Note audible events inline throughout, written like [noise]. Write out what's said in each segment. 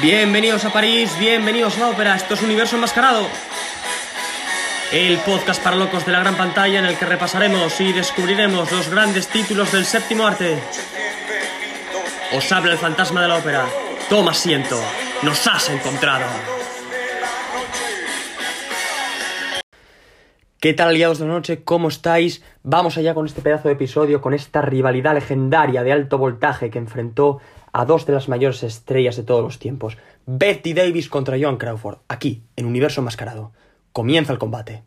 Bienvenidos a París, bienvenidos a la ópera, esto es Universo Enmascarado. El podcast para locos de la gran pantalla en el que repasaremos y descubriremos los grandes títulos del séptimo arte. Os habla el fantasma de la ópera. Toma asiento, nos has encontrado. ¿Qué tal aliados de la noche? ¿Cómo estáis? Vamos allá con este pedazo de episodio, con esta rivalidad legendaria de alto voltaje que enfrentó a dos de las mayores estrellas de todos los tiempos, Betty Davis contra Joan Crawford, aquí, en Universo Enmascarado. Comienza el combate.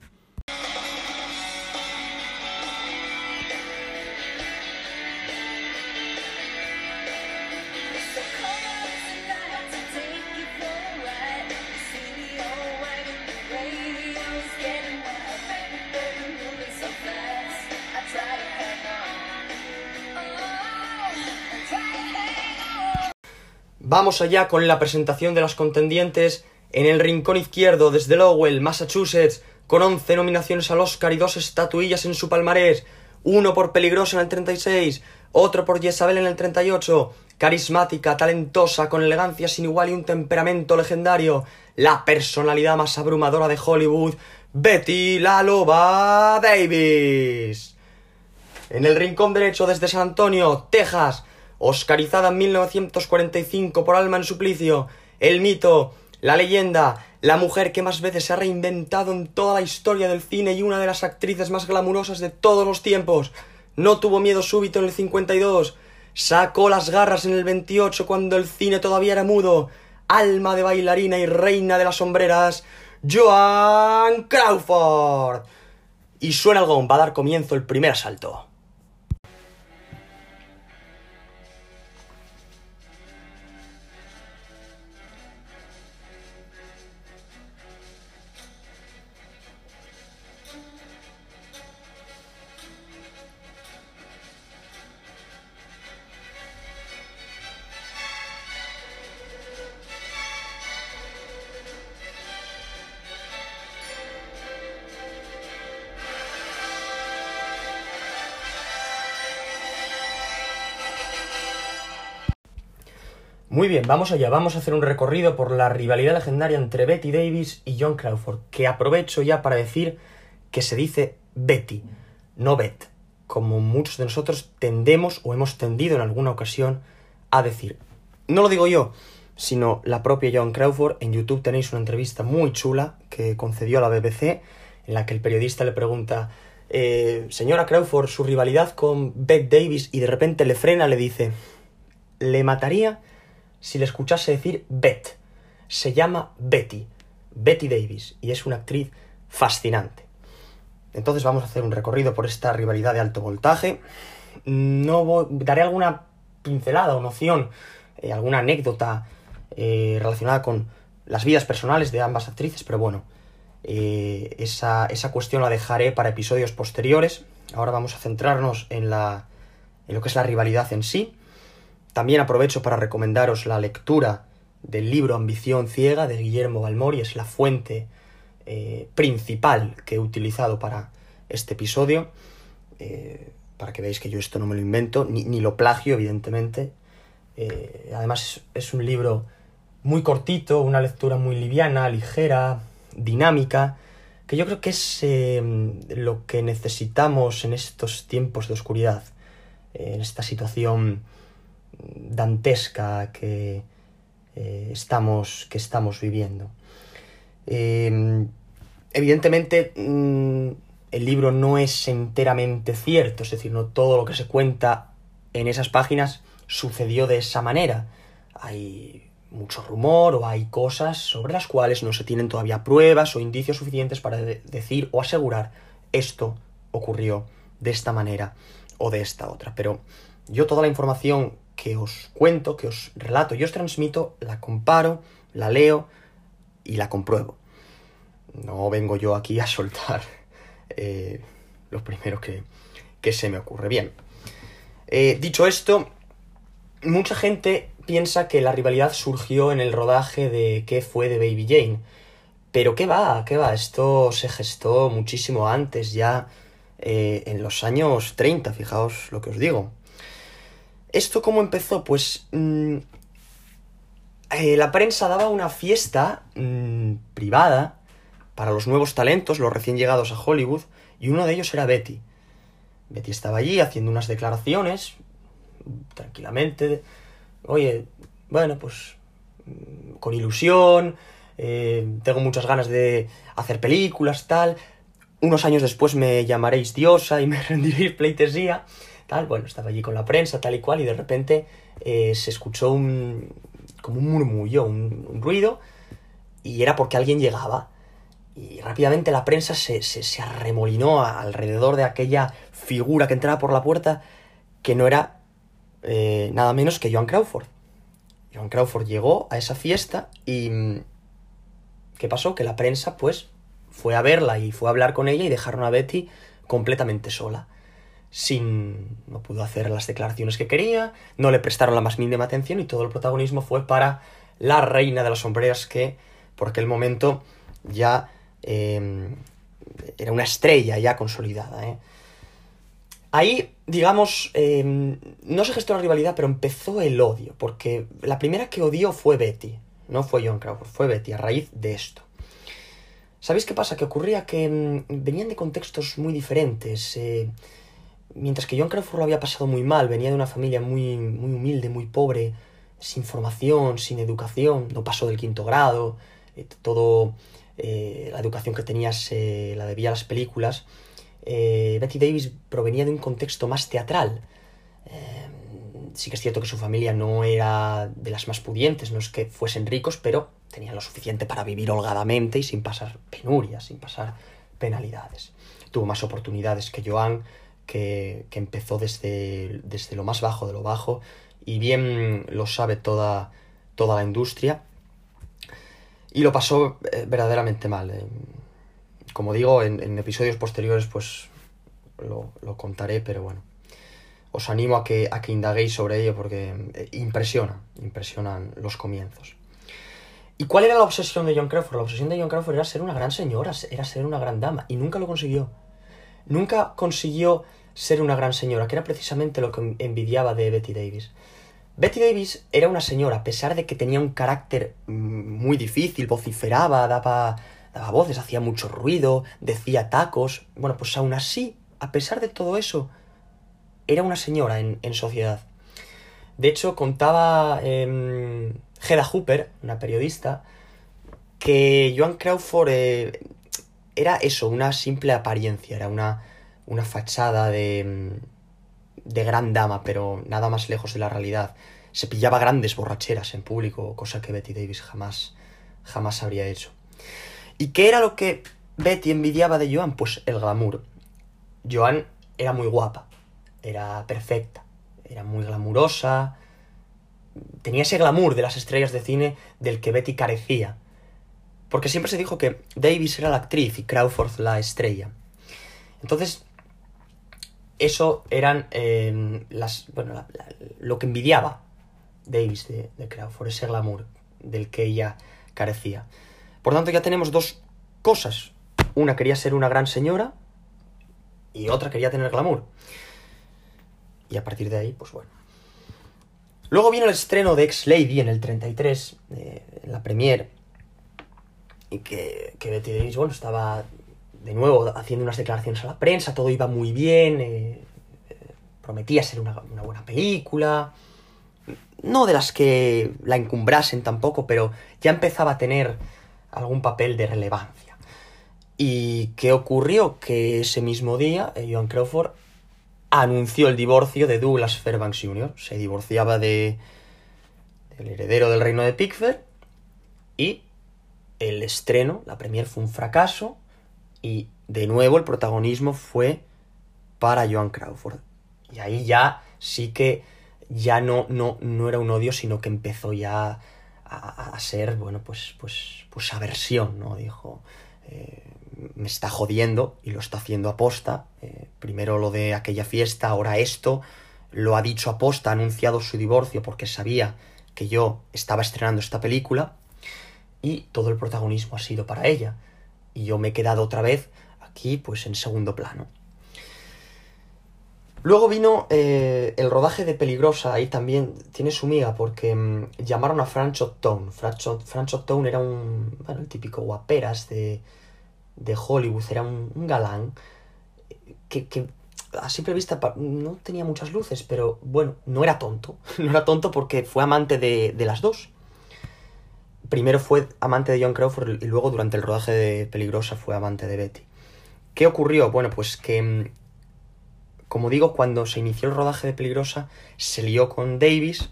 Vamos allá con la presentación de las contendientes. En el rincón izquierdo desde Lowell, Massachusetts, con 11 nominaciones al Oscar y dos estatuillas en su palmarés, uno por Peligrosa en el 36, otro por Jezabel en el 38, carismática, talentosa, con elegancia sin igual y un temperamento legendario, la personalidad más abrumadora de Hollywood, Betty la Loba Davis. En el rincón derecho desde San Antonio, Texas, Oscarizada en 1945 por Alma en Suplicio, el mito, la leyenda, la mujer que más veces se ha reinventado en toda la historia del cine y una de las actrices más glamurosas de todos los tiempos. No tuvo miedo súbito en el 52, sacó las garras en el 28 cuando el cine todavía era mudo. Alma de bailarina y reina de las sombreras, Joan Crawford. Y suena el gong, va a dar comienzo el primer asalto. Muy bien, vamos allá, vamos a hacer un recorrido por la rivalidad legendaria entre Betty Davis y John Crawford, que aprovecho ya para decir que se dice Betty, no Bet, como muchos de nosotros tendemos o hemos tendido en alguna ocasión a decir. No lo digo yo, sino la propia John Crawford. En YouTube tenéis una entrevista muy chula que concedió a la BBC, en la que el periodista le pregunta, eh, señora Crawford, su rivalidad con Bette Davis, y de repente le frena, le dice, le mataría si le escuchase decir Beth. Se llama Betty, Betty Davis, y es una actriz fascinante. Entonces vamos a hacer un recorrido por esta rivalidad de alto voltaje. No daré alguna pincelada o noción, eh, alguna anécdota eh, relacionada con las vidas personales de ambas actrices, pero bueno, eh, esa, esa, cuestión la dejaré para episodios posteriores. Ahora vamos a centrarnos en, la, en lo que es la rivalidad en sí. También aprovecho para recomendaros la lectura del libro Ambición Ciega de Guillermo Balmori, es la fuente eh, principal que he utilizado para este episodio, eh, para que veáis que yo esto no me lo invento, ni, lo plagio, evidentemente. Eh, además es, un libro muy cortito, una lectura muy liviana, ligera, dinámica, que yo creo que es lo que necesitamos en estos tiempos de oscuridad, en esta situación dantesca que, eh, estamos, que estamos viviendo. Em, evidentemente, mm, el libro no es enteramente cierto, es decir, no todo lo que se cuenta en esas páginas sucedió de esa manera. Hay mucho rumor o hay cosas sobre las cuales no se tienen todavía pruebas o indicios suficientes para decir o asegurar esto ocurrió de esta manera o de esta otra. Pero yo toda la información que os cuento, que os relato y os transmito, la comparo, la leo y la compruebo. No vengo yo aquí a soltar eh, lo primero que, se me ocurre. Bien, eh, dicho esto, mucha gente piensa que la rivalidad surgió en el rodaje de ¿Qué fue de Baby Jane? Pero ¿qué va? ¿Qué va? Esto se gestó muchísimo antes, ya eh, en los años 30, fijaos lo que os digo. ¿Esto cómo empezó? Pues mm, eh, la prensa daba una fiesta mm, privada para los nuevos talentos, los recién llegados a Hollywood, y uno de ellos era Betty. Betty estaba allí haciendo unas declaraciones, tranquilamente. Oye, bueno, pues mm, con ilusión, eh, tengo muchas ganas de hacer películas, tal. Unos años después me llamaréis diosa y me [laughs] rendiréis pleitesía, Bueno, estaba allí con la prensa, tal y cual, y de repente eh, se escuchó un, como un murmullo, un, ruido, y era porque alguien llegaba. Y rápidamente la prensa se, se, arremolinó alrededor de aquella figura que entraba por la puerta, que no era eh, nada menos que Joan Crawford. Joan Crawford llegó a esa fiesta y... ¿Qué pasó? Que la prensa, pues, fue a verla y fue a hablar con ella y dejaron a Betty completamente sola. Sin. no pudo hacer las declaraciones que quería, no le prestaron la más mínima atención y todo el protagonismo fue para la reina de las sombreras que, por aquel momento, ya em, era una estrella ya consolidada. ¿eh? Ahí, digamos, em, no se gestó la rivalidad, pero empezó el odio, porque la primera que odió fue Betty, no fue John Crawford, fue Betty, a raíz de esto. ¿Sabéis qué pasa? Que ocurría que em, venían de contextos muy diferentes. Mientras que John Crawford lo había pasado muy mal, venía de una familia muy, muy humilde, muy pobre, sin formación, sin educación, no pasó del quinto grado, eh, todo eh, la educación que tenía se la debía a las películas. Eh, Betty Davis provenía de un contexto más teatral. Sí que es cierto que su familia no era de las más pudientes, no es que fuesen ricos, pero tenían lo suficiente para vivir holgadamente y sin pasar penurias, sin pasar penalidades. Tuvo más oportunidades que Joan, que, empezó desde, desde, lo más bajo de lo bajo, y bien lo sabe toda, toda la industria. Y lo pasó eh, verdaderamente mal como digo, en, episodios posteriores pues lo, contaré, pero bueno. Os animo a que, a que indaguéis sobre ello porque eh, impresiona, impresionan los comienzos. ¿Y cuál era la obsesión de John Crawford? La obsesión de John Crawford era ser una gran señora, era ser una gran dama, y nunca lo consiguió. Nunca consiguió ser una gran señora, que era precisamente lo que envidiaba de Betty Davis. Betty Davis era una señora, a pesar de que tenía un carácter mm, muy difícil, vociferaba, daba daba voces, hacía mucho ruido, decía tacos. Bueno, pues aún así, a pesar de todo eso, era una señora en, sociedad. De hecho, contaba eh, Hedda Hooper, una periodista, que Joan Crawford eh, era eso, una simple apariencia, era una, una fachada de, em, de gran dama, pero nada más lejos de la realidad. Se pillaba grandes borracheras en público, cosa que Betty Davis jamás, jamás habría hecho. ¿Y qué era lo que Betty envidiaba de Joan? Pues el glamour. Joan era muy guapa, era perfecta, era muy glamurosa, tenía ese glamour de las estrellas de cine del que Betty carecía. Porque siempre se dijo que Davis era la actriz y Crawford la estrella. Entonces, eso eran eh, las, bueno, lo que envidiaba Davis de, de Crawford, ese glamour del que ella carecía. Por tanto, ya tenemos dos cosas. Una quería ser una gran señora y otra quería tener glamour. Y a partir de ahí, pues bueno. Luego vino el estreno de Ex Lady en el 33, eh, en la premiere, y que, que Betty Davis, bueno, estaba de nuevo haciendo unas declaraciones a la prensa, todo iba muy bien, eh, eh, prometía ser una, buena película, no de las que la encumbrasen tampoco, pero ya empezaba a tener algún papel de relevancia. ¿Y qué ocurrió? Que ese mismo día eh, Joan Crawford anunció el divorcio de Douglas Fairbanks Jr. Se divorciaba de del heredero del reino de Pickford y el estreno, la premier fue un fracaso y de nuevo el protagonismo fue para Joan Crawford. Y ahí ya sí que ya no, no, no era un odio, sino que empezó ya a, ser, bueno, pues, pues, pues aversión, ¿no? Dijo, eh, me está jodiendo y lo está haciendo aposta. Eh, primero lo de aquella fiesta, ahora esto. Lo ha dicho aposta, ha anunciado su divorcio porque sabía que yo estaba estrenando esta película y todo el protagonismo ha sido para ella. Y yo me he quedado otra vez aquí, pues en segundo plano. Luego vino eh, el rodaje de Peligrosa, ahí también tiene su miga, porque mm, llamaron a Francho Tone. Francho, Tone era un, bueno, el típico guaperas de, de Hollywood, era un, galán que, que, a simple vista no tenía muchas luces, pero bueno, no era tonto. [laughs] No era tonto porque fue amante de, de las dos. Primero fue amante de John Crawford y luego durante el rodaje de Peligrosa fue amante de Betty. ¿Qué ocurrió? Bueno, pues que mm, como digo, cuando se inició el rodaje de Peligrosa, se lió con Davis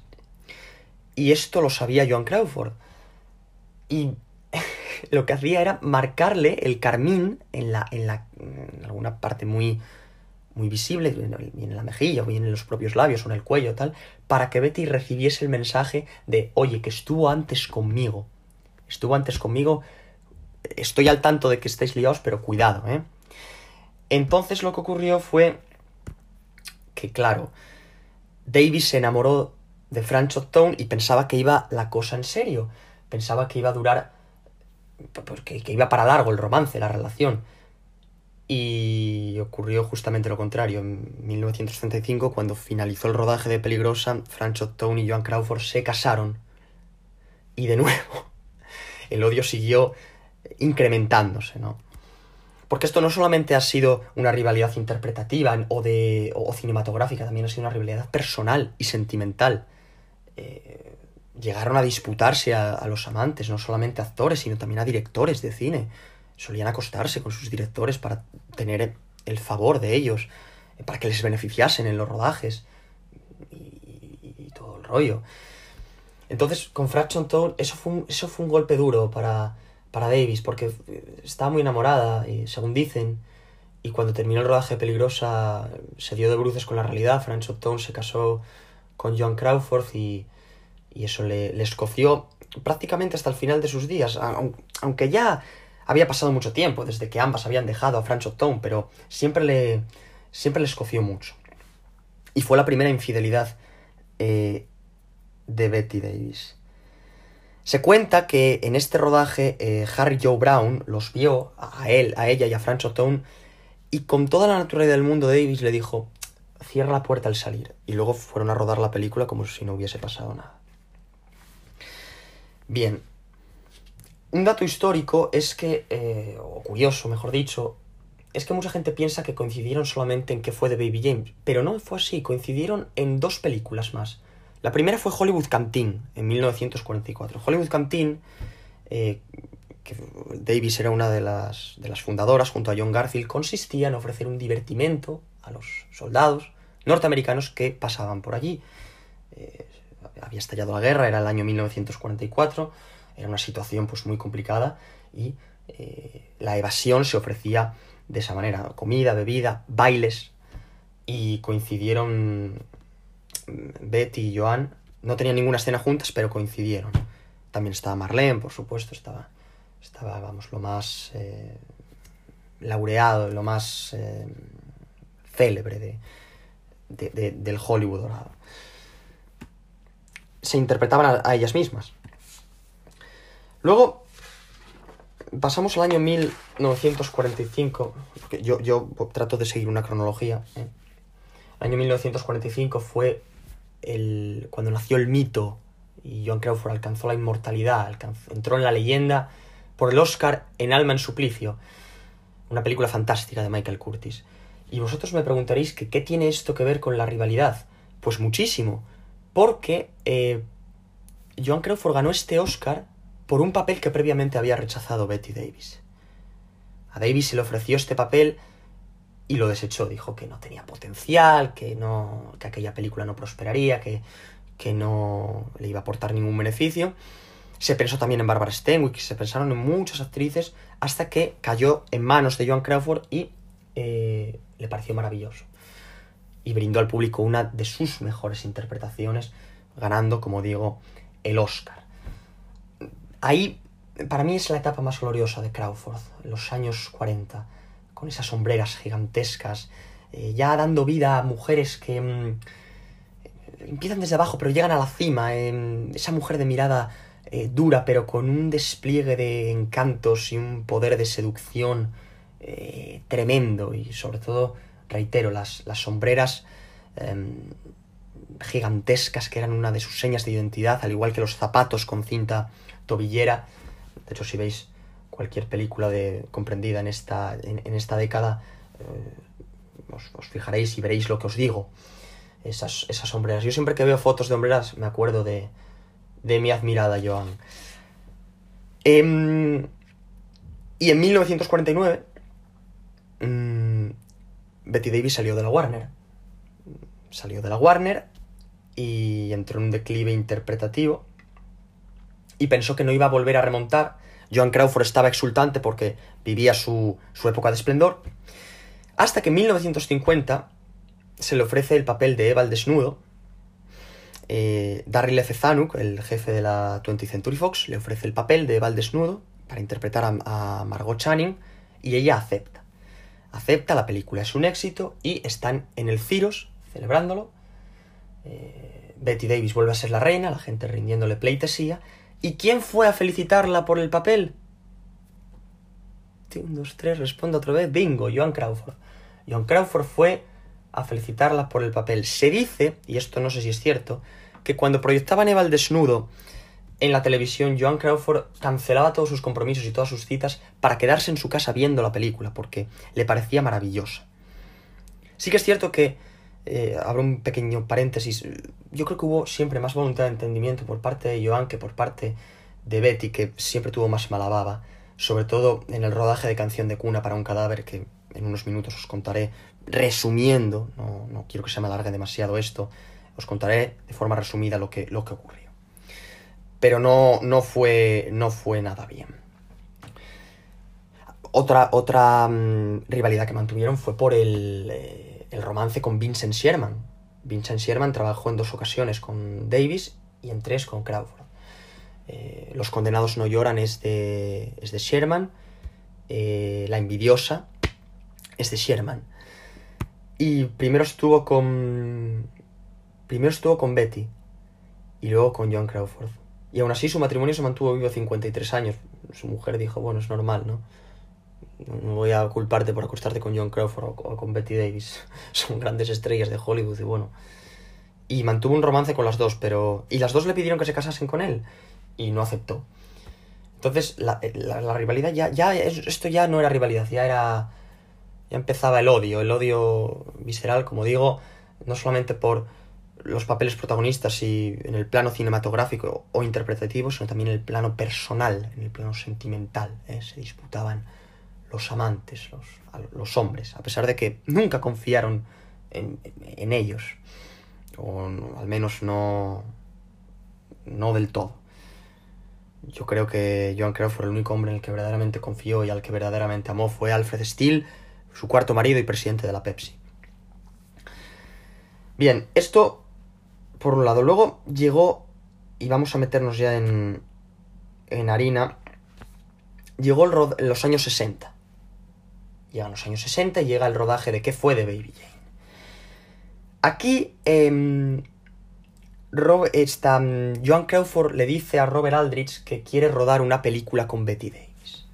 y esto lo sabía Joan Crawford. Y [laughs] lo que hacía era marcarle el carmín en, la, en, la, en alguna parte muy, muy visible, bien en la mejilla, o bien en los propios labios o en el cuello, tal, para que Betty recibiese el mensaje de, oye, que estuvo antes conmigo. Estuvo antes conmigo, estoy al tanto de que estáis liados, pero cuidado, ¿eh? Entonces lo que ocurrió fue que claro, Davis se enamoró de Francho Stone y pensaba que iba la cosa en serio. Pensaba que iba a durar. Porque, que iba para largo el romance, la relación. Y ocurrió justamente lo contrario. En 1935, cuando finalizó el rodaje de Peligrosa, Francho Stone y Joan Crawford se casaron. Y de [laughs] nuevo, el odio siguió incrementándose, ¿no? Porque esto no solamente ha sido una rivalidad interpretativa o, de, o, cinematográfica, también ha sido una rivalidad personal y sentimental. Eh, llegaron a disputarse a, los amantes, no solamente a actores, sino también a directores de cine. Solían acostarse con sus directores para tener el favor de ellos, eh, para que les beneficiasen en los rodajes y, todo el rollo. Entonces, con Fraction Tone, eso fue eso fue un golpe duro para, para Davis, porque estaba muy enamorada, y, según dicen, y cuando terminó el rodaje Peligrosa se dio de bruces con la realidad, Franz Upton se casó con John Crawford y, y eso le, le, escoció prácticamente hasta el final de sus días, aunque ya había pasado mucho tiempo desde que ambas habían dejado a Franz Upton, pero siempre le, siempre le mucho. Y fue la primera infidelidad eh, de Betty Davis. Se cuenta que en este rodaje eh, Harry Joe Brown los vio a él, a ella y a Francho Tone y con toda la naturalidad del mundo Davis le dijo cierra la puerta al salir y luego fueron a rodar la película como si no hubiese pasado nada. Bien, un dato histórico es que, eh, o curioso mejor dicho, es que mucha gente piensa que coincidieron solamente en que fue de Baby James, pero no fue así, coincidieron en dos películas más. La primera fue Hollywood Canteen, en 1944. Hollywood Canteen, eh, que Davis era una de las, de las fundadoras junto a John Garfield, consistía en ofrecer un divertimento a los soldados norteamericanos que pasaban por allí. Eh, había estallado la guerra, era el año 1944, era una situación pues muy complicada y eh, la evasión se ofrecía de esa manera, comida, bebida, bailes y coincidieron Betty y Joan no tenían ninguna escena juntas, pero coincidieron. También estaba Marlene, por supuesto, estaba, estaba vamos, lo más eh, laureado, lo más eh, célebre de, del Hollywood dorado. Se interpretaban a, ellas mismas. Luego, pasamos al año 1945, yo, yo trato de seguir una cronología. ¿eh? El año 1945 fue el, cuando nació el mito y Joan Crawford alcanzó la inmortalidad, entró en la leyenda por el Oscar en Alma en Suplicio, una película fantástica de Michael Curtis. Y vosotros me preguntaréis que qué tiene esto que ver con la rivalidad. Pues muchísimo, porque eh, Joan Crawford ganó este Oscar por un papel que previamente había rechazado Betty Davis. A Davis se le ofreció este papel y lo desechó. Dijo que no tenía potencial, que, no, que aquella película no prosperaría, que, que no le iba a aportar ningún beneficio. Se pensó también en Barbara Stanwyck, se pensaron en muchas actrices, hasta que cayó en manos de Joan Crawford y eh, le pareció maravilloso. Y brindó al público una de sus mejores interpretaciones, ganando, como digo, el Oscar. Ahí, para mí, es la etapa más gloriosa de Crawford, los años 40 con esas sombreras gigantescas, eh, ya dando vida a mujeres que mm, empiezan desde abajo pero llegan a la cima, esa mujer de mirada eh, dura pero con un despliegue de encantos y un poder de seducción eh, tremendo. Y sobre todo reitero, las, las sombreras em, gigantescas que eran una de sus señas de identidad, al igual que los zapatos con cinta tobillera. De hecho, si veis cualquier película de, comprendida en esta, en, esta década, eh, os, fijaréis y veréis lo que os digo. Esas, esas sombreras. Yo siempre que veo fotos de hombreras me acuerdo de, de mi admirada Joan. Em, y en 1949, mmm, Betty Davis salió de la Warner. Salió de la Warner y entró en un declive interpretativo y pensó que no iba a volver a remontar. Joan Crawford estaba exultante porque vivía su, su época de esplendor. Hasta que en 1950 se le ofrece el papel de Eva al desnudo. Eh, Darryl F. Zanuck, el jefe de la 20th Century Fox, le ofrece el papel de Eva al desnudo para interpretar a, Margot Channing y ella acepta. Acepta, la película es un éxito y están en el Ciros celebrándolo. Eh, Betty Davis vuelve a ser la reina, la gente rindiéndole pleitesía. ¿Y quién fue a felicitarla por el papel? Un, dos, tres, respondo otra vez. Bingo, Joan Crawford. Joan Crawford fue a felicitarla por el papel. Se dice, y esto no sé si es cierto, que cuando proyectaban Eva desnudo en la televisión, Joan Crawford cancelaba todos sus compromisos y todas sus citas para quedarse en su casa viendo la película, porque le parecía maravillosa. Sí que es cierto que, eh, un pequeño paréntesis, yo creo que hubo siempre más voluntad de entendimiento por parte de Joan que por parte de Betty, que siempre tuvo más mala baba, sobre todo en el rodaje de Canción de Cuna para un cadáver, que en unos minutos os contaré, resumiendo, no, no quiero que se me alargue demasiado esto, os contaré de forma resumida lo que, lo que ocurrió pero no, no, fue, no fue nada bien. Otra, otra mm, rivalidad que mantuvieron fue por el, eh, el, romance con Vincent Sherman. Vincent Sherman trabajó en dos ocasiones con Davis y en tres con Crawford. Eh, Los condenados no lloran es de, es de Sherman. Eh, la envidiosa es de Sherman. Y primero estuvo con. Primero estuvo con Betty. Y luego con John Crawford. Y aún así su matrimonio se mantuvo vivo 53 años. Su mujer dijo, bueno, es normal, ¿no? No voy a culparte por acostarte con John Crawford o con Betty Davis. [laughs] Son grandes estrellas de Hollywood y bueno. Y mantuvo un romance con las dos, pero... Y las dos le pidieron que se casasen con él. Y no aceptó. Entonces, la, la, rivalidad ya, ya... Esto ya no era rivalidad, ya era... Ya empezaba el odio, el odio visceral, como digo, no solamente por los papeles protagonistas y en el plano cinematográfico o interpretativo, sino también en el plano personal, en el plano sentimental. ¿eh? Se disputaban los amantes, los, hombres, a pesar de que nunca confiaron en, en ellos, o al menos no, no del todo. Yo creo que Joan Crawford, el único hombre en el que verdaderamente confió y al que verdaderamente amó fue Alfred Steele, su cuarto marido y presidente de la Pepsi. Bien, esto por un lado. Luego llegó, y vamos a meternos ya en, en harina, llegó el en los años 60. Llegan los años 60 y llega el rodaje de qué fue de Baby Jane. Aquí, eh, Joan Crawford le dice a Robert Aldrich que quiere rodar una película con Betty Davis.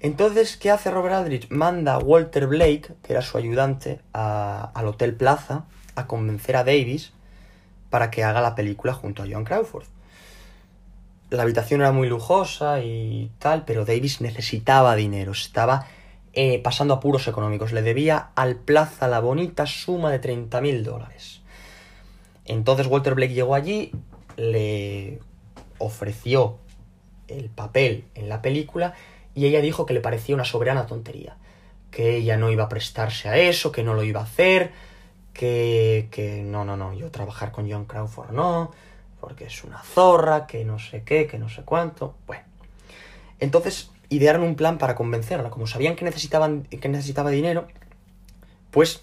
Entonces, ¿qué hace Robert Aldrich? Manda a Walter Blake, que era su ayudante, al Hotel Plaza, a convencer a Davis para que haga la película junto a Joan Crawford. La habitación era muy lujosa y tal, pero Davis necesitaba dinero, estaba eh, pasando apuros económicos, le debía al Plaza la bonita suma de 30 mil dólares. Entonces Walter Blake llegó allí, le ofreció el papel en la película y ella dijo que le parecía una soberana tontería, que ella no iba a prestarse a eso, que no lo iba a hacer, que, que no, no, no, yo trabajar con John Crawford no, porque es una zorra, que no sé qué, que no sé cuánto. Bueno, entonces idearon un plan para convencerla. Como sabían que, necesitaban, que necesitaba dinero, pues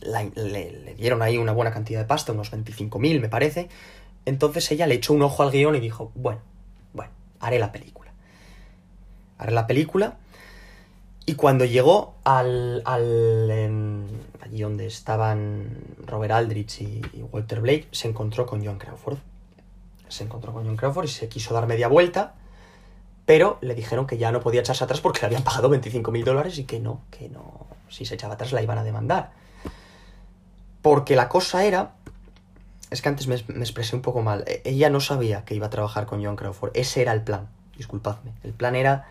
le, dieron ahí una buena cantidad de pasta, unos 25.000 me parece. Entonces ella le echó un ojo al guion y dijo, bueno, bueno, haré la película. Haré la película. Y cuando llegó al, al, em, allí donde estaban Robert Aldrich y, Walter Blake, se encontró con John Crawford. Se encontró con John Crawford y se quiso dar media vuelta, pero le dijeron que ya no podía echarse atrás porque le habían pagado 25 mil dólares y que no, que no, si se echaba atrás la iban a demandar. Porque la cosa era, es que antes me, expresé un poco mal, e, ella no sabía que iba a trabajar con Joan Crawford, ese era el plan, disculpadme, el plan era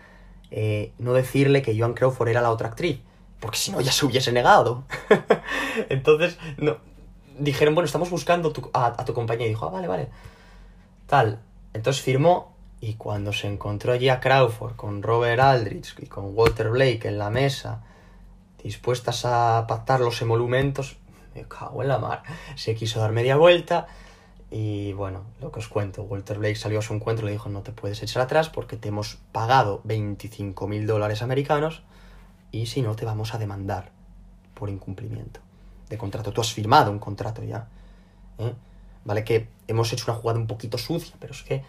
eh, no decirle que Joan Crawford era la otra actriz, porque si no ya se hubiese negado. [laughs] Entonces, no, dijeron, bueno, estamos buscando a, a, tu compañía. Y dijo, ah, vale, vale. Tal. Entonces firmó y cuando se encontró allí a Crawford con Robert Aldrich y con Walter Blake en la mesa, dispuestas a pactar los emolumentos, me cago en la mar. Se quiso dar media vuelta y bueno, lo que os cuento, Walter Blake salió a su encuentro y le dijo no te puedes echar atrás porque te hemos pagado 25 mil dólares americanos y si no te vamos a demandar por incumplimiento de contrato. Tú has firmado un contrato ya. ¿eh? Vale que hemos hecho una jugada un poquito sucia, pero es que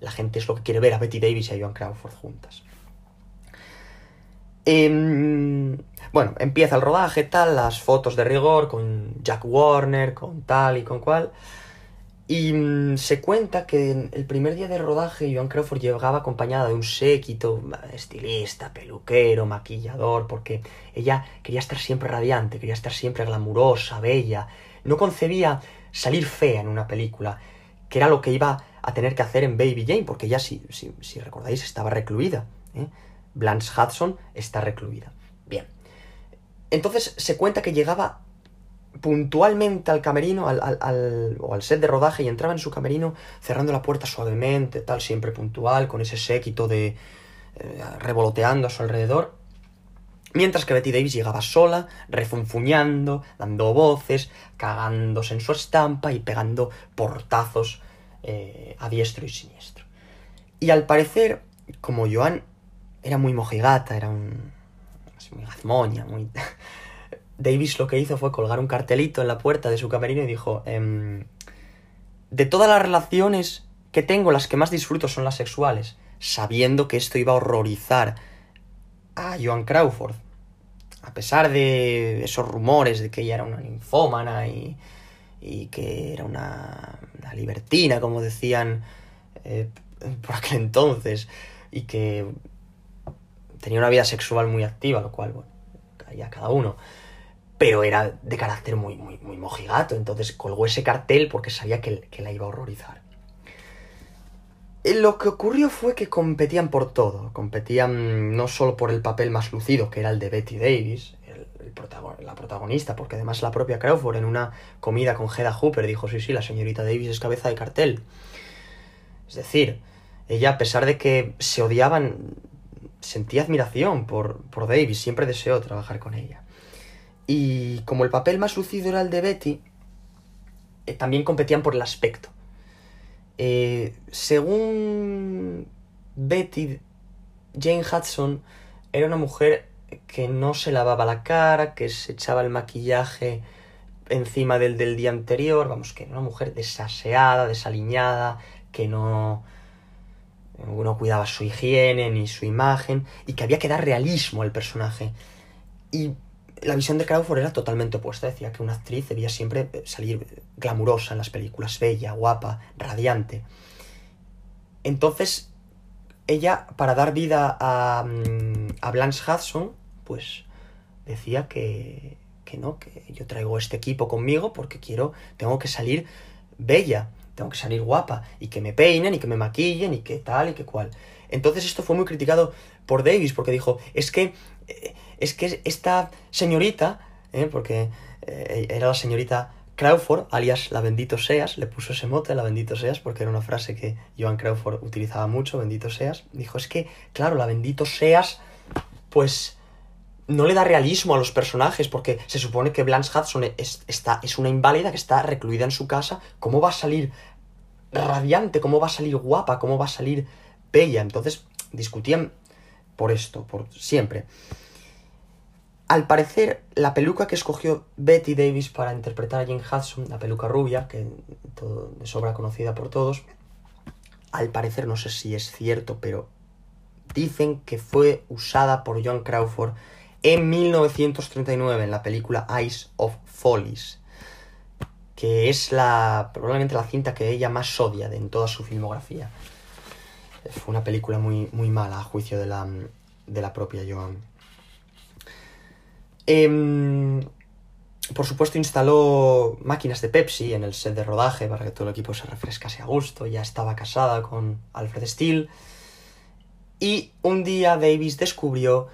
la gente es lo que quiere ver a Betty Davis y a Joan Crawford juntas. Em, bueno, empieza el rodaje, tal, las fotos de rigor con Jack Warner, con tal y con cual. Y mm, se cuenta que el primer día de rodaje Joan Crawford llegaba acompañada de un séquito, estilista, peluquero, maquillador, porque ella quería estar siempre radiante, quería estar siempre glamurosa, bella. No concebía salir fea en una película, que era lo que iba a tener que hacer en Baby Jane, porque ella, si, si, recordáis, estaba recluida. ¿eh? Blanche Hudson está recluida. Bien. Entonces se cuenta que llegaba puntualmente al camerino, al, al, o al set de rodaje y entraba en su camerino cerrando la puerta suavemente, tal, siempre puntual, con ese séquito de... Eh, revoloteando a su alrededor. Mientras que Betty Davis llegaba sola, refunfuñando, dando voces, cagándose en su estampa y pegando portazos eh, a diestro y siniestro. Y al parecer, como Joan era muy mojigata, era un... muy gazmoña, muy... [laughs] Davis lo que hizo fue colgar un cartelito en la puerta de su camerino y dijo, em, de todas las relaciones que tengo, las que más disfruto son las sexuales, sabiendo que esto iba a horrorizar a Joan Crawford. A pesar de esos rumores de que ella era una ninfómana y, y que era una, libertina, como decían eh, por aquel entonces, y que tenía una vida sexual muy activa, lo cual, bueno, caía cada uno pero era de carácter muy, muy, muy mojigato, entonces colgó ese cartel porque sabía que, la iba a horrorizar. Eh, lo que ocurrió fue que competían por todo, competían no solo por el papel más lucido, que era el de Betty Davis, la protagonista, porque además la propia Crawford en una comida con Hedda Hooper dijo, sí, sí, la señorita Davis es cabeza de cartel. Es decir, ella a pesar de que se odiaban, sentía admiración por, por Davis, siempre deseó trabajar con ella. Y como el papel más lucido era el de Betty, eh, también competían por el aspecto. Eh, según Betty, Jane Hudson era una mujer que no se lavaba la cara, que se echaba el maquillaje encima del del día anterior, vamos, que era una mujer desaseada, desaliñada, que no, no cuidaba su higiene ni su imagen, y que había que dar realismo al personaje. Y la visión de Crawford era totalmente opuesta. Decía que una actriz debía siempre eh, salir glamurosa en las películas, bella, guapa, radiante. Entonces, ella, para dar vida a, mm, a Blanche Hudson, pues decía que, que no, que yo traigo este equipo conmigo porque quiero, tengo que salir bella, tengo que salir guapa, y que me peinen, y que me maquillen, y que tal, y que cual. Entonces esto fue muy criticado por Davis, porque dijo, es que eh, es que esta señorita, ¿eh? porque eh, era la señorita Crawford, alias la bendito seas, le puso ese mote, la bendito seas, porque era una frase que Joan Crawford utilizaba mucho, bendito seas. Dijo, es que, claro, la bendito seas, pues no le da realismo a los personajes, porque se supone que Blanche Hudson es, está, es una inválida que está recluida en su casa. ¿Cómo va a salir radiante? ¿Cómo va a salir guapa? ¿Cómo va a salir bella? Entonces discutían por esto, por siempre. Al parecer, la peluca que escogió Betty Davis para interpretar a Jane Hudson, la peluca rubia, que todo, de sobra conocida por todos, al parecer, no sé si es cierto, pero dicen que fue usada por John Crawford en 1939 en la película Eyes of Follies, que es la probablemente la cinta que ella más odia de en toda su filmografía. fue una película muy, muy mala a juicio de la, de la propia Joan. Em, por supuesto instaló máquinas de Pepsi en el set de rodaje para que todo el equipo se refrescase a gusto. Ya estaba casada con Alfred Steele. Y un día Davis descubrió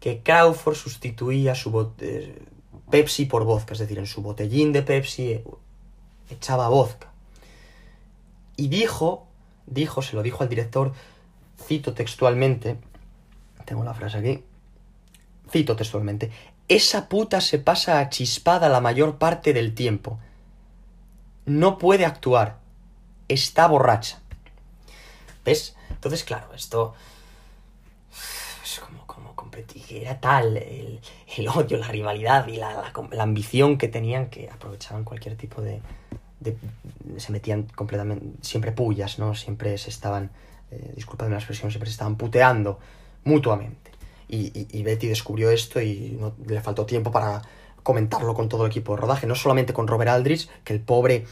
que Crawford sustituía su eh, Pepsi por vodka, es decir, en su botellín de Pepsi eh, echaba vodka. Y dijo, dijo, se lo dijo al director, cito textualmente, tengo la frase aquí, cito textualmente, esa puta se pasa a chispada la mayor parte del tiempo. No puede actuar. Está borracha. ¿Ves? Entonces, claro, esto... Es como, como Era tal el, odio, la rivalidad y la, ambición que tenían que aprovechaban cualquier tipo de, se metían completamente, siempre pullas, ¿no? Siempre se estaban, eh, disculpadme la expresión, siempre se estaban puteando mutuamente. Y, Betty descubrió esto y no, le faltó tiempo para comentarlo con todo el equipo de rodaje, no solamente con Robert Aldrich, que el pobre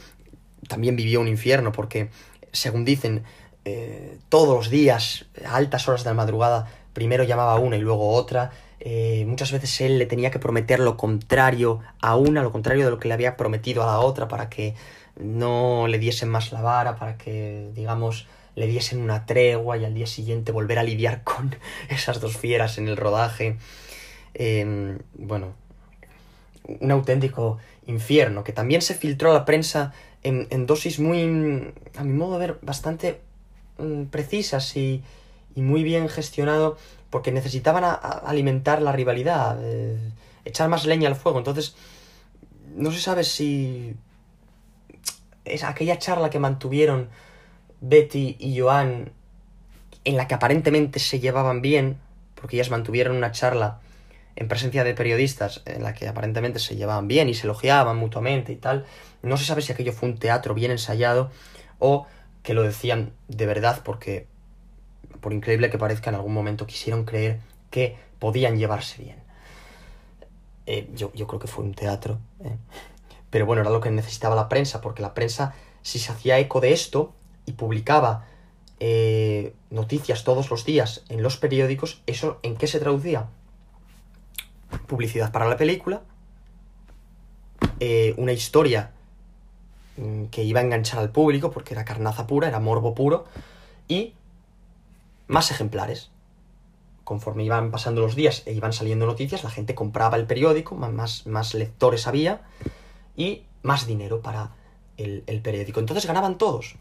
también vivió un infierno, porque según dicen, eh, todos los días, a altas horas de la madrugada, primero llamaba a una y luego otra, eh, muchas veces él le tenía que prometer lo contrario a una, lo contrario de lo que le había prometido a la otra, para que no le diesen más la vara, para que, digamos, le diesen una tregua y al día siguiente volver a lidiar [laughs] con esas dos fieras en el rodaje. Em, bueno, un auténtico infierno que también se filtró a la prensa en, dosis muy, a mi modo de ver, bastante mm, precisas y, muy bien gestionado porque necesitaban alimentar la rivalidad, eh, echar más leña al fuego. Entonces, no se sabe si es aquella charla que mantuvieron Betty y Joan, en la que aparentemente se llevaban bien, porque ellas mantuvieron una charla en presencia de periodistas en la que aparentemente se llevaban bien y se elogiaban mutuamente y tal. No se sabe si aquello fue un teatro bien ensayado o que lo decían de verdad porque, por increíble que parezca, en algún momento quisieron creer que podían llevarse bien. Eh, yo, creo que fue un teatro. ¿eh? Pero bueno, era lo que necesitaba la prensa, porque la prensa, si se hacía eco de esto, y publicaba eh, noticias todos los días en los periódicos, ¿eso en qué se traducía? Publicidad para la película, eh, una historia mm, que iba a enganchar al público porque era carnaza pura, era morbo puro, y más ejemplares. Conforme iban pasando los días e iban saliendo noticias, la gente compraba el periódico, más, más lectores había, y más dinero para el, el periódico. Entonces ganaban todos.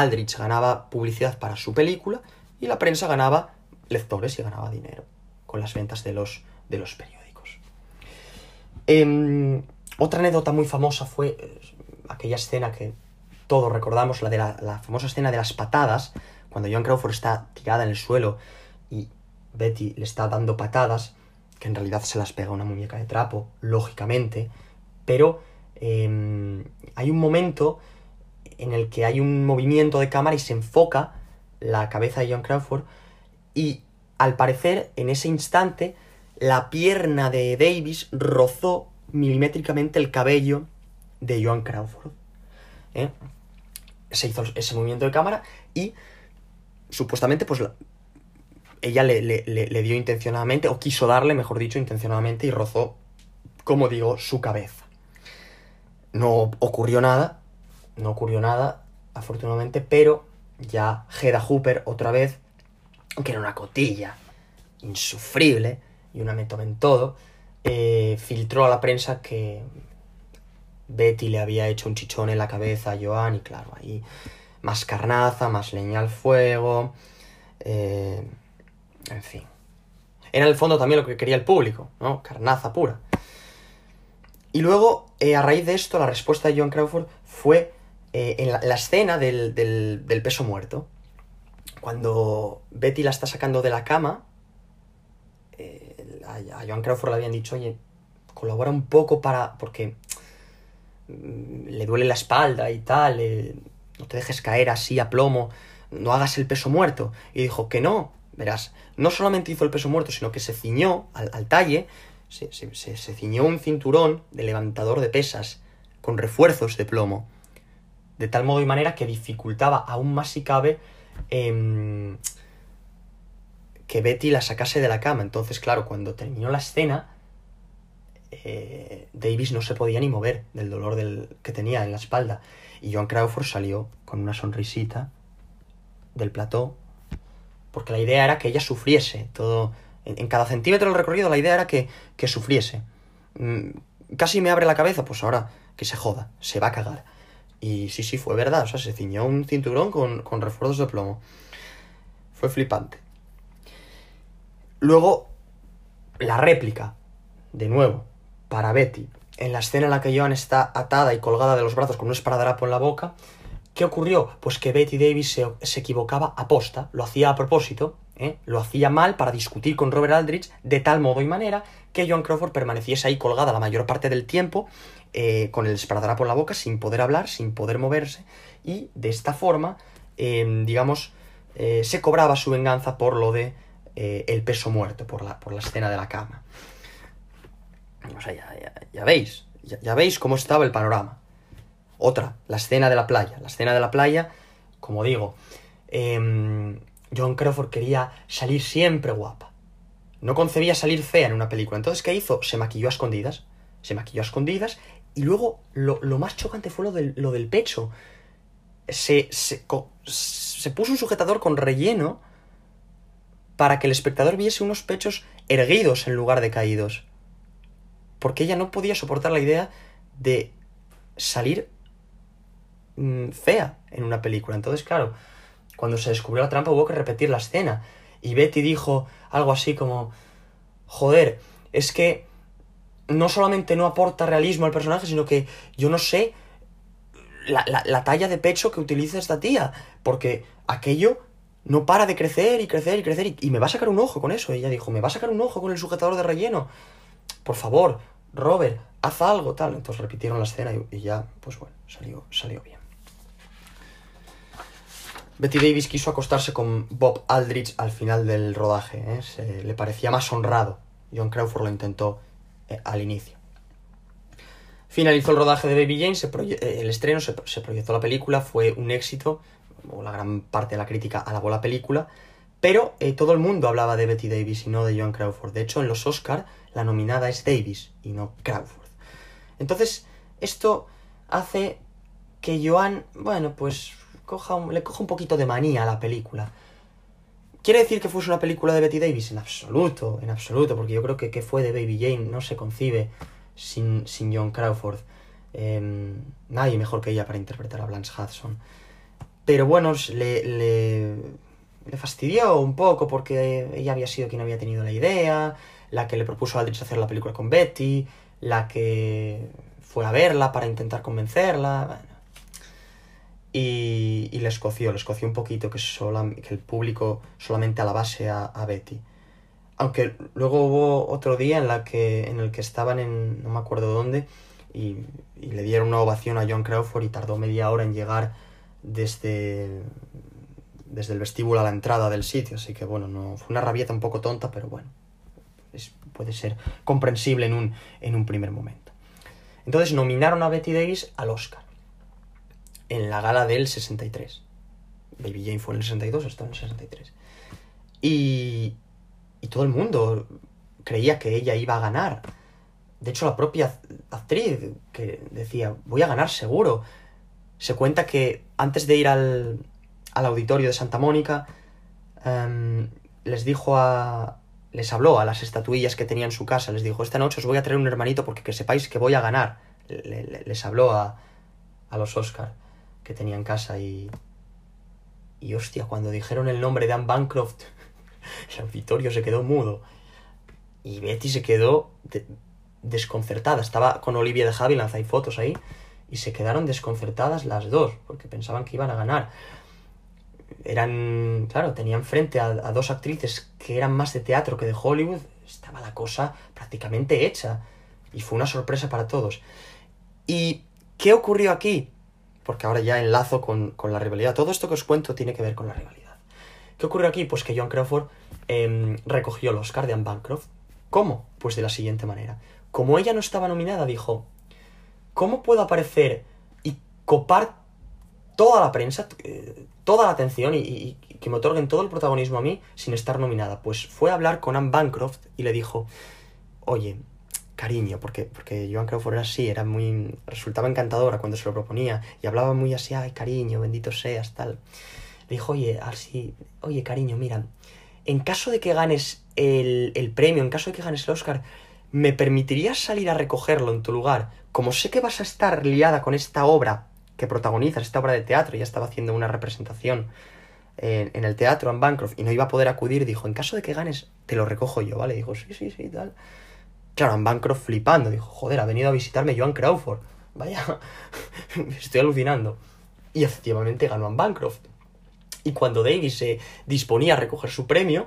Aldrich ganaba publicidad para su película y la prensa ganaba lectores y ganaba dinero con las ventas de los, de los periódicos. Em, otra anécdota muy famosa fue eh, aquella escena que todos recordamos, la de la, famosa escena de las patadas, cuando Joan Crawford está tirada en el suelo y Betty le está dando patadas, que en realidad se las pega una muñeca de trapo, lógicamente, pero em, hay un momento en el que hay un movimiento de cámara y se enfoca la cabeza de John Crawford y al parecer en ese instante la pierna de Davis rozó milimétricamente el cabello de Joan Crawford. ¿eh? Se hizo ese movimiento de cámara y supuestamente pues ella le, le, dio intencionadamente, o quiso darle, mejor dicho, intencionadamente y rozó, como digo, su cabeza. No ocurrió nada, no ocurrió nada, afortunadamente, pero ya Hedda Hooper otra vez, que era una cotilla insufrible y una en todo, eh, filtró a la prensa que Betty le había hecho un chichón en la cabeza a Joan y claro, ahí más carnaza, más leña al fuego, eh, en fin. Era en el fondo también lo que quería el público, ¿no? Carnaza pura. Y luego, eh, a raíz de esto, la respuesta de Joan Crawford fue eh, en, la, escena del, del, peso muerto, cuando Betty la está sacando de la cama, eh, a, Joan Crawford le habían dicho, oye, colabora un poco para... porque mm, le duele la espalda y tal, eh, no te dejes caer así a plomo, no hagas el peso muerto. Y dijo que no, verás, no solamente hizo el peso muerto, sino que se ciñó al, talle, se, se, ciñó un cinturón de levantador de pesas con refuerzos de plomo de tal modo y manera que dificultaba aún más si cabe em, que Betty la sacase de la cama. Entonces, claro, cuando terminó la escena, eh, Davis no se podía ni mover del dolor del, que tenía en la espalda. Y Joan Crawford salió con una sonrisita del plató, porque la idea era que ella sufriese todo. En, cada centímetro del recorrido la idea era que, que sufriese. Mm, casi me abre la cabeza, pues ahora que se joda, se va a cagar. Y sí, sí, fue verdad, o sea, se ciñó un cinturón con, con refuerzos de plomo. Fue flipante. Luego, la réplica, de nuevo, para Betty, en la escena en la que Joan está atada y colgada de los brazos con un esparadrapo en la boca, ¿qué ocurrió? Pues que Betty Davis se, se equivocaba a posta, lo hacía a propósito, ¿eh? lo hacía mal para discutir con Robert Aldrich de tal modo y manera que Joan Crawford permaneciese ahí colgada la mayor parte del tiempo, eh, con el esparadrapo en la boca, sin poder hablar, sin poder moverse, y de esta forma, em, digamos, eh, se cobraba su venganza por lo de el peso muerto, por la, por la escena de la cama. O sea, ya, veis, ya, veis cómo estaba el panorama. Otra, la escena de la playa. La escena de la playa, como digo, eh, John Crawford quería salir siempre guapa. No concebía salir fea en una película. Entonces, ¿qué hizo? Se maquilló a escondidas. Se maquilló a escondidas. Y luego, lo, más chocante fue lo del, lo del pecho. Se, se, se puso un sujetador con relleno para que el espectador viese unos pechos erguidos en lugar de caídos porque ella no podía soportar la idea de salir mm, fea en una película. Entonces, claro, cuando se descubrió la trampa hubo que repetir la escena. Y Betty dijo algo así como, joder, es que no solamente no aporta realismo al personaje, sino que yo no sé la, talla de pecho que utiliza esta tía, porque aquello no para de crecer y crecer y crecer y, y, me va a sacar un ojo con eso. Ella dijo, me va a sacar un ojo con el sujetador de relleno. Por favor, Robert, haz algo, tal. Entonces repitieron la escena y, ya, pues bueno, salió, salió bien. Betty Davis quiso acostarse con Bob Aldrich al final del rodaje, ¿eh? Se, le parecía más honrado. John Crawford lo intentó eh, al inicio. Finalizó el rodaje de Baby Jane, eh, el estreno, se, proyectó la película, fue un éxito, la gran parte de la crítica alabó la película, pero todo el mundo hablaba de Betty Davis y no de John Crawford. De hecho, en los Oscar la nominada es Davis y no Crawford. Entonces, esto hace que Joan, bueno, pues coja le coja un poquito de manía a la película. ¿Quiere decir que fuese una película de Betty Davis? En absoluto, en absoluto, porque yo creo que, que fue de Baby Jane no se concibe sin, sin John Crawford. Em, nadie mejor que ella para interpretar a Blanche Hudson. Pero bueno, le, le, fastidió un poco porque ella había sido quien había tenido la idea, la que le propuso a Aldrich hacer la película con Betty, la que fue a verla para intentar convencerla. Y, y, le escoció, le escoció un poquito que, que el público solamente alabase a, a, Betty. Aunque luego hubo otro día en, la que, en el que estaban en no me acuerdo dónde y, le dieron una ovación a John Crawford y tardó media hora en llegar desde, desde el vestíbulo a la entrada del sitio. Así que bueno, no, fue una rabieta un poco tonta, pero bueno puede ser comprensible en un, en un primer momento. Entonces nominaron a Betty Davis al Oscar en la gala del 63. Baby Jane fue en el 62, hasta en el 63. Y, y todo el mundo creía que ella iba a ganar. De hecho, la propia actriz que decía, voy a ganar seguro. Se cuenta que antes de ir al, al auditorio de Santa Mónica, em, les dijo a, les habló a las estatuillas que tenía en su casa, les dijo, esta noche os voy a traer un hermanito porque que sepáis que voy a ganar. les habló a, a los Oscar que tenía en casa y... Y hostia, cuando dijeron el nombre de Anne Bancroft, [laughs] el auditorio se quedó mudo. Y Betty se quedó desconcertada. Estaba con Olivia de Havilland, hay fotos ahí. Y se quedaron desconcertadas las dos, porque pensaban que iban a ganar eran, claro, tenían frente a, dos actrices que eran más de teatro que de Hollywood, estaba la cosa prácticamente hecha. Y fue una sorpresa para todos. ¿Y qué ocurrió aquí? Porque ahora ya enlazo con, la rivalidad. Todo esto que os cuento tiene que ver con la rivalidad. ¿Qué ocurrió aquí? Pues que John Crawford em, recogió el Oscar de Anne Bancroft. ¿Cómo? Pues de la siguiente manera. Como ella no estaba nominada, dijo, ¿cómo puedo aparecer y copar toda la prensa, eh, toda la atención y- y que me otorguen todo el protagonismo a mí sin estar nominada. Pues fue a hablar con Anne Bancroft y le dijo, oye, cariño, porque, porque Joan Crawford era así, era muy, resultaba encantadora cuando se lo proponía y hablaba muy así, ay, cariño, bendito seas, tal. Le dijo, oye, así, oye, cariño, mira, en caso de que ganes el, el premio, en caso de que ganes el Oscar, ¿me permitirías salir a recogerlo en tu lugar? Como sé que vas a estar liada con esta obra que protagonizas, esta obra de teatro, ya estaba haciendo una representación en, en el teatro en Bancroft y no iba a poder acudir, dijo, en caso de que ganes, te lo recojo yo, ¿vale? Dijo, sí, sí, sí, tal. Claro, Bancroft flipando, dijo, joder, ha venido a visitarme Joan Crawford. Vaya, [laughs] estoy alucinando. Y efectivamente ganó Bancroft. Y cuando Davis se disponía a recoger su premio,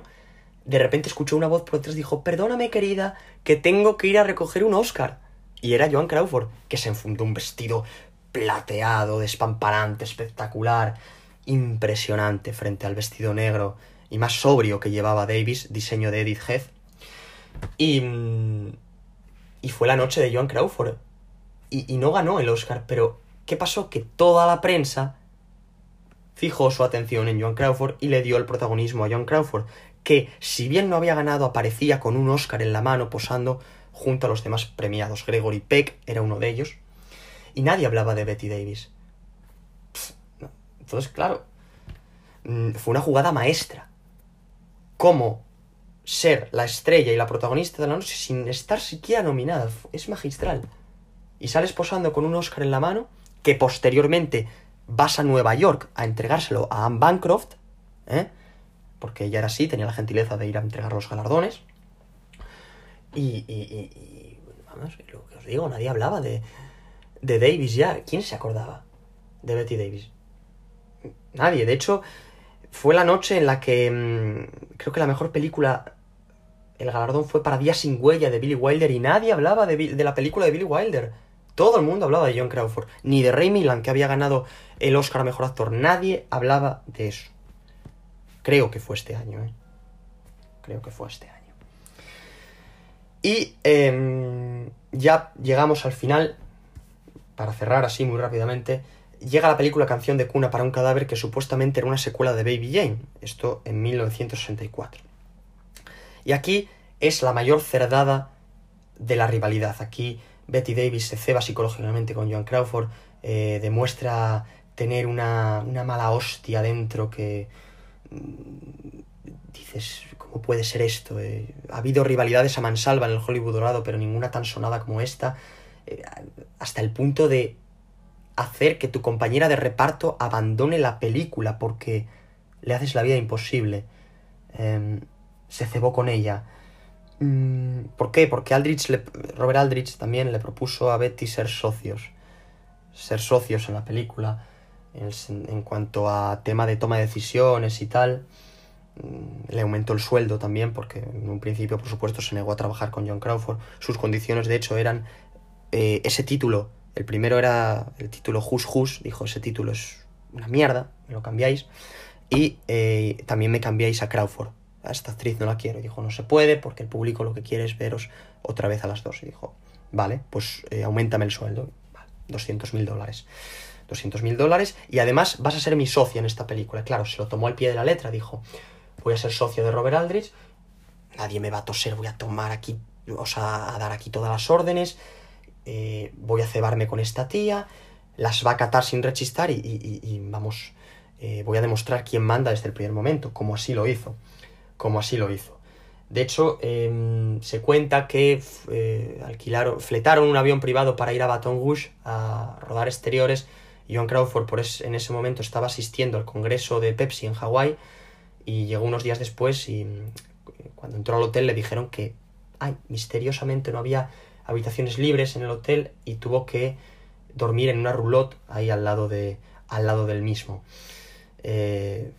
de repente escuchó una voz por detrás dijo, perdóname querida, que tengo que ir a recoger un Oscar. Y era Joan Crawford, que se enfundó un vestido plateado, despamparante, espectacular, impresionante frente al vestido negro y más sobrio que llevaba Davis, diseño de Edith Heath. Y, mm, y fue la noche de Joan Crawford. Y, y no ganó el Oscar, pero ¿qué pasó? Que toda la prensa fijó su atención en Joan Crawford y le dio el protagonismo a Joan Crawford, que si bien no había ganado aparecía con un Oscar en la mano posando junto a los demás premiados. Gregory Peck era uno de ellos. Y nadie hablaba de Betty Davis. Entonces, claro, mm, fue una jugada maestra. ¿Cómo ser la estrella y la protagonista de la noche sin estar siquiera nominada? Es magistral. Y sales posando con un Oscar en la mano que posteriormente vas a Nueva York a entregárselo a Anne Bancroft, ¿eh? porque ella era así, tenía la gentileza de ir a entregar los galardones. Y, y, y- vamos, lo que os digo, nadie hablaba de, de Davis ya. ¿Quién se acordaba de Betty Davis? Nadie. De hecho, fue la noche en la que mm, creo que la mejor película, el galardón fue para Día sin huella de Billy Wilder y nadie hablaba de, la película de Billy Wilder. Todo el mundo hablaba de John Crawford, ni de Ray Milland, que había ganado el Oscar a Mejor Actor. Nadie hablaba de eso. Creo que fue este año, ¿eh? Creo que fue este año. Y em, ya llegamos al final, para cerrar así muy rápidamente, llega la película Canción de cuna para un cadáver que supuestamente era una secuela de Baby Jane, esto en 1964. Y aquí es la mayor cerdada de la rivalidad. Aquí Betty Davis se ceba psicológicamente con Joan Crawford, eh, demuestra tener una, mala hostia dentro que mm, dices, ¿cómo puede ser esto? Eh, ha habido rivalidades a mansalva en el Hollywood dorado, pero ninguna tan sonada como esta, eh, hasta el punto de hacer que tu compañera de reparto abandone la película porque le haces la vida imposible. Se cebó con ella. Mm, ¿Por qué? Porque Aldrich le- Robert Aldrich también le propuso a Betty ser socios. Ser socios en la película. En, cuanto a tema de toma de decisiones y tal. Mm, Le aumentó el sueldo también, porque en un principio, por supuesto, se negó a trabajar con John Crawford. Sus condiciones, de hecho, eran eh, ese título. El primero era el título Who's Who's. Dijo, ese título es una mierda, me lo cambiáis. Y eh, también me cambiáis a Crawford. A esta actriz no la quiero. Dijo, no se puede porque el público lo que quiere es veros otra vez a las dos. Y dijo, vale, pues eh, aumentame el sueldo. Vale, 200 mil dólares. 200 mil dólares y además vas a ser mi socia en esta película. Claro, se lo tomó al pie de la letra. Dijo, voy a ser socio de Robert Aldrich. Nadie me va a toser, voy a tomar aquí, o sea, a dar aquí todas las órdenes. eh, voy a cebarme con esta tía. Las va a catar sin rechistar y, y- y- y, vamos, eh, voy a demostrar quién manda desde el primer momento, como así lo hizo. Como así lo hizo. De hecho, em, se cuenta que eh, alquilaron, fletaron un avión privado para ir a Baton Rouge a rodar exteriores. Y Joan Crawford por es- en ese momento estaba asistiendo al congreso de Pepsi en Hawái y llegó unos días después y mm, cuando entró al hotel le dijeron que ay, misteriosamente no había habitaciones libres en el hotel y tuvo que dormir en una roulotte ahí al lado, de, al lado del mismo. Eh,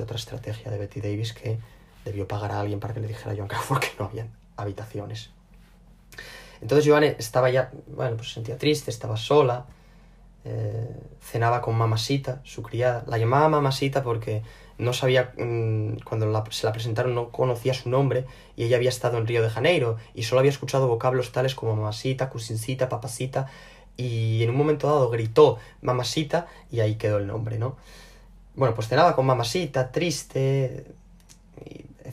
otra estrategia de Betty Davis que debió pagar a alguien para que le dijera a Joan Crawford [laughs] que no había habitaciones. Entonces Joan estaba ya, bueno, pues se sentía triste, estaba sola, eh, cenaba con Mamasita, su criada. La llamaba Mamasita porque no sabía, mm, cuando se la presentaron no conocía su nombre y ella había estado en Río de Janeiro y solo había escuchado vocablos tales como Mamasita, Cusincita, Papacita y en un momento dado gritó Mamasita y ahí quedó el nombre, ¿no? Bueno, pues cenaba con Mamasita, triste,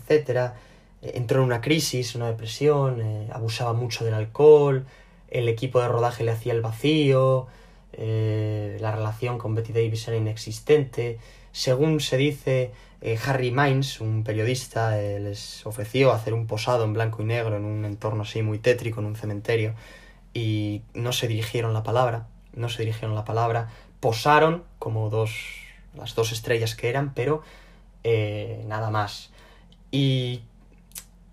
etcétera. Entró en una crisis, una depresión, eh, abusaba mucho del alcohol, el equipo de rodaje le hacía el vacío, eh, la relación con Betty Davis era inexistente. Según se dice, eh, Harry Mines, un periodista, les ofreció hacer un posado en blanco y negro en un entorno así muy tétrico, en un cementerio, y no se dirigieron la palabra, no se dirigieron la palabra, posaron como dos, las dos estrellas que eran, pero eh, nada más. Y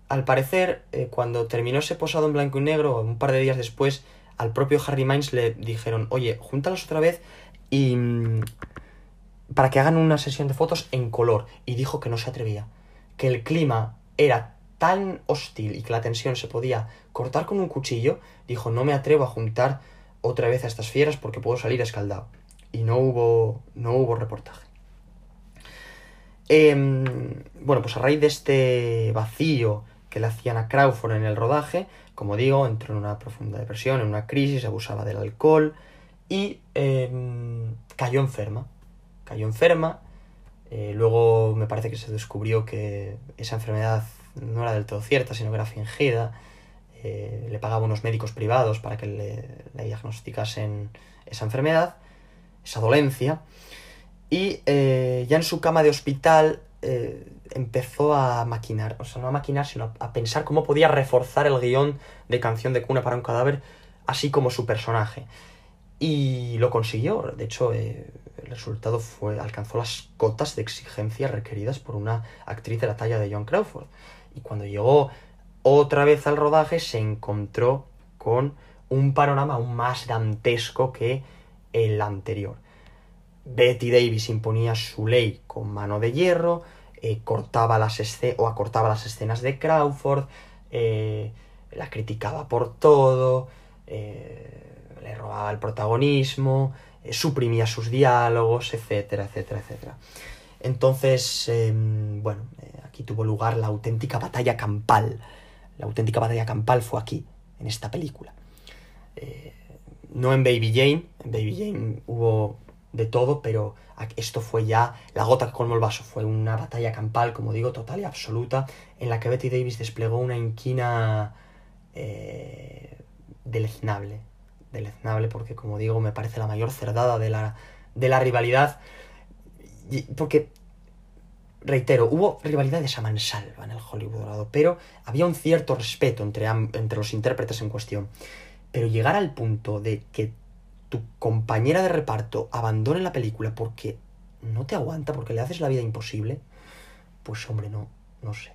al parecer, eh, cuando terminó ese posado en blanco y negro, un par de días después, al propio Harry Mines le dijeron, oye, júntalos otra vez y mm, para que hagan una sesión de fotos en color. Y dijo que no se atrevía, que el clima era tan hostil y que la tensión se podía cortar con un cuchillo, dijo, no me atrevo a juntar otra vez a estas fieras porque puedo salir escaldado. Y no hubo, no hubo reportaje. Em, bueno, pues a raíz de este vacío que le hacían a Crawford en el rodaje, como digo, entró en una profunda depresión, en una crisis, abusaba del alcohol y em, cayó enferma. Cayó enferma. Eh, luego me parece que se descubrió que esa enfermedad no era del todo cierta, sino que era fingida. Eh, le pagaba unos médicos privados para que le, diagnosticasen esa enfermedad, esa dolencia. Y eh, ya en su cama de hospital eh, empezó a maquinar, o sea, no a maquinar, sino a, pensar cómo podía reforzar el guion de Canción de Cuna para un cadáver, así como su personaje. Y lo consiguió, de hecho, el resultado fue, alcanzó las cotas de exigencia requeridas por una actriz de la talla de John Crawford. Y cuando llegó otra vez al rodaje se encontró con un panorama aún más dantesco que el anterior. Betty Davis imponía su ley con mano de hierro, eh, cortaba las o acortaba las escenas de Crawford, eh, la criticaba por todo, eh, le robaba el protagonismo, suprimía sus diálogos, etcétera, etcétera, etcétera. Entonces, em, bueno, aquí tuvo lugar la auténtica batalla campal la auténtica batalla campal fue aquí, en esta película. No en Baby Jane, en Baby Jane hubo de todo, pero esto fue ya la gota que colmó el vaso. Fue una batalla campal, como digo, total y absoluta, en la que Betty Davis desplegó una inquina eh, deleznable. Deleznable porque, como digo, me parece la mayor cerdada de la, de la rivalidad. Porque reitero, hubo rivalidades a mansalva en el Hollywood dorado, pero había un cierto respeto entre, entre los intérpretes en cuestión. Pero llegar al punto de que tu compañera de reparto abandone la película porque no te aguanta, porque le haces la vida imposible, pues hombre, no, no sé.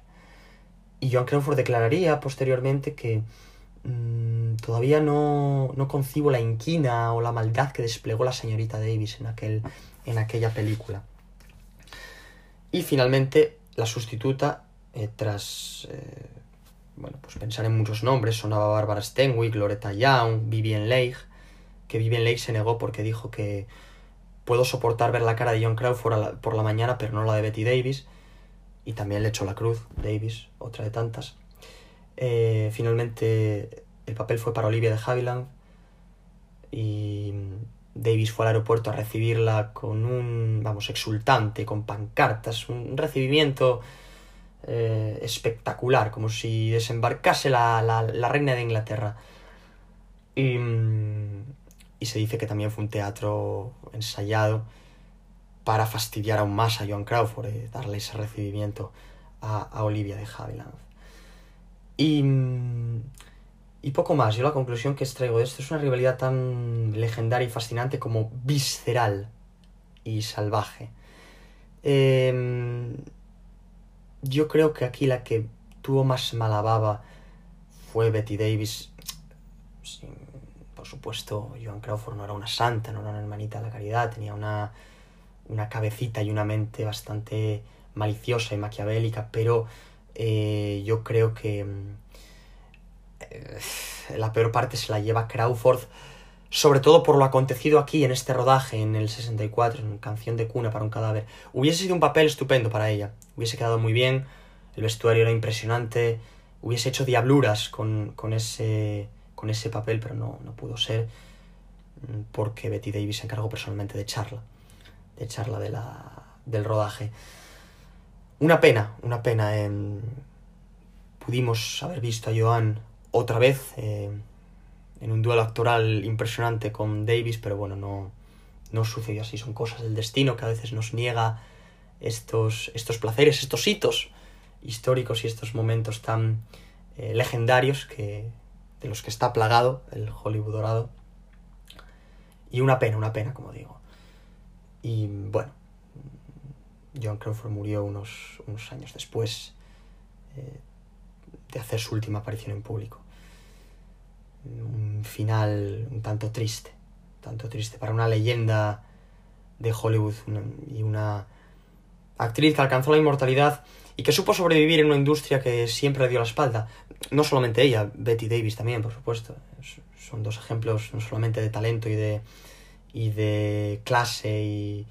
Y Joan Crawford declararía posteriormente que mm, todavía no, no concibo la inquina o la maldad que desplegó la señorita Davis en, aquel, en aquella película. Y finalmente, la sustituta, eh, tras eh, bueno, pues pensar en muchos nombres, sonaba Barbara Stenwick, Loretta Young, Vivian Leigh, que Vivian Leigh se negó porque dijo que puedo soportar ver la cara de John Crawford por la mañana, pero no la de Betty Davis. Y también le echó la cruz, Davis, otra de tantas. Eh, finalmente, el papel fue para Olivia de Havilland. Y Davis fue al aeropuerto a recibirla con un, vamos, exultante, con pancartas, un recibimiento eh, espectacular, como si desembarcase la, la, reina de Inglaterra. Y, mm, y, se dice que también fue un teatro ensayado para fastidiar aún más a Joan Crawford, eh, darle ese recibimiento a, a Olivia de Havilland. Y mm, y poco más, yo la conclusión que extraigo de esto es una rivalidad tan legendaria y fascinante como visceral y salvaje. Em, yo creo que aquí la que tuvo más mala baba fue Betty Davis. Por supuesto, Joan Crawford no era una santa, no era una hermanita de la caridad, tenía una, una cabecita y una mente bastante maliciosa y maquiavélica, pero eh, yo creo que eh, la peor parte se la lleva Crawford, sobre todo por lo acontecido aquí en este rodaje, en el 64, en Canción de Cuna para un cadáver. Hubiese sido un papel estupendo para ella, hubiese quedado muy bien, el vestuario era impresionante, hubiese hecho diabluras con, ese, con ese papel, pero no, no pudo ser. porque Betty Davis se encargó personalmente de echarla, de echarla de la, del rodaje. Una pena, una pena. Em, pudimos haber visto a Joan otra vez eh, en un duelo actoral impresionante con Davis, pero bueno, no, no sucedió así. Son cosas del destino que a veces nos niega estos, estos placeres, estos hitos históricos y estos momentos tan eh, legendarios que, de los que está plagado el Hollywood dorado. Y una pena, una pena, como digo. Y bueno, John Crawford murió unos, unos años después eh, de hacer su última aparición en público. Un final un tanto triste, tanto triste para una leyenda de Hollywood y una actriz que alcanzó la inmortalidad y que supo sobrevivir en una industria que siempre le dio la espalda. No solamente ella, Betty Davis también, por supuesto. Son dos ejemplos no solamente de talento y de, y de clase y,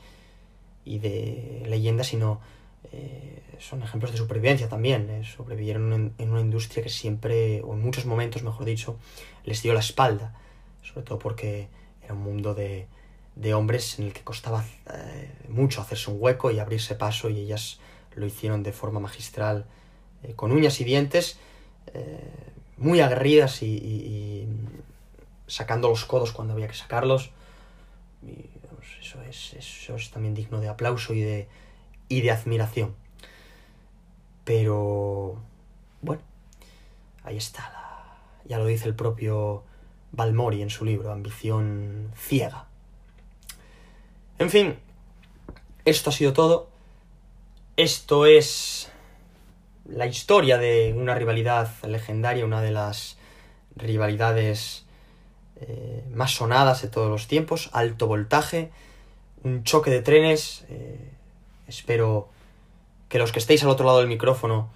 y de leyenda, sino eh, son ejemplos de supervivencia también. Eh, sobrevivieron en, en, una industria que siempre, o en muchos momentos, mejor dicho, les dio la espalda. Sobre todo porque era un mundo de, de hombres en el que costaba eh, mucho hacerse un hueco y abrirse paso y ellas lo hicieron de forma magistral, con uñas y dientes, muy aguerridas y, sacando los codos cuando había que sacarlos. Y, eso, es, eso es también digno de aplauso y de, y de admiración. Pero, bueno, ahí está. La, ya lo dice el propio Balmori en su libro, Ambición ciega. En fin, esto ha sido todo. Esto es la historia de una rivalidad legendaria, una de las rivalidades eh, más sonadas de todos los tiempos, alto voltaje, un choque de trenes. Eh, espero que los que estéis al otro lado del micrófono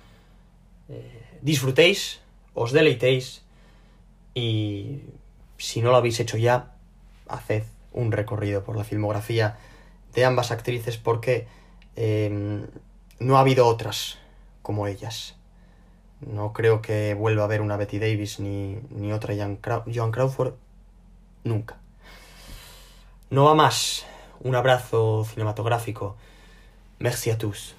eh, disfrutéis, os deleitéis y si no lo habéis hecho ya, haced un recorrido por la filmografía de ambas actrices porque no ha habido otras como ellas. No creo que vuelva a haber una Betty Davis ni, ni otra Joan Crawford nunca. No va más. Un abrazo cinematográfico. Merci a tous.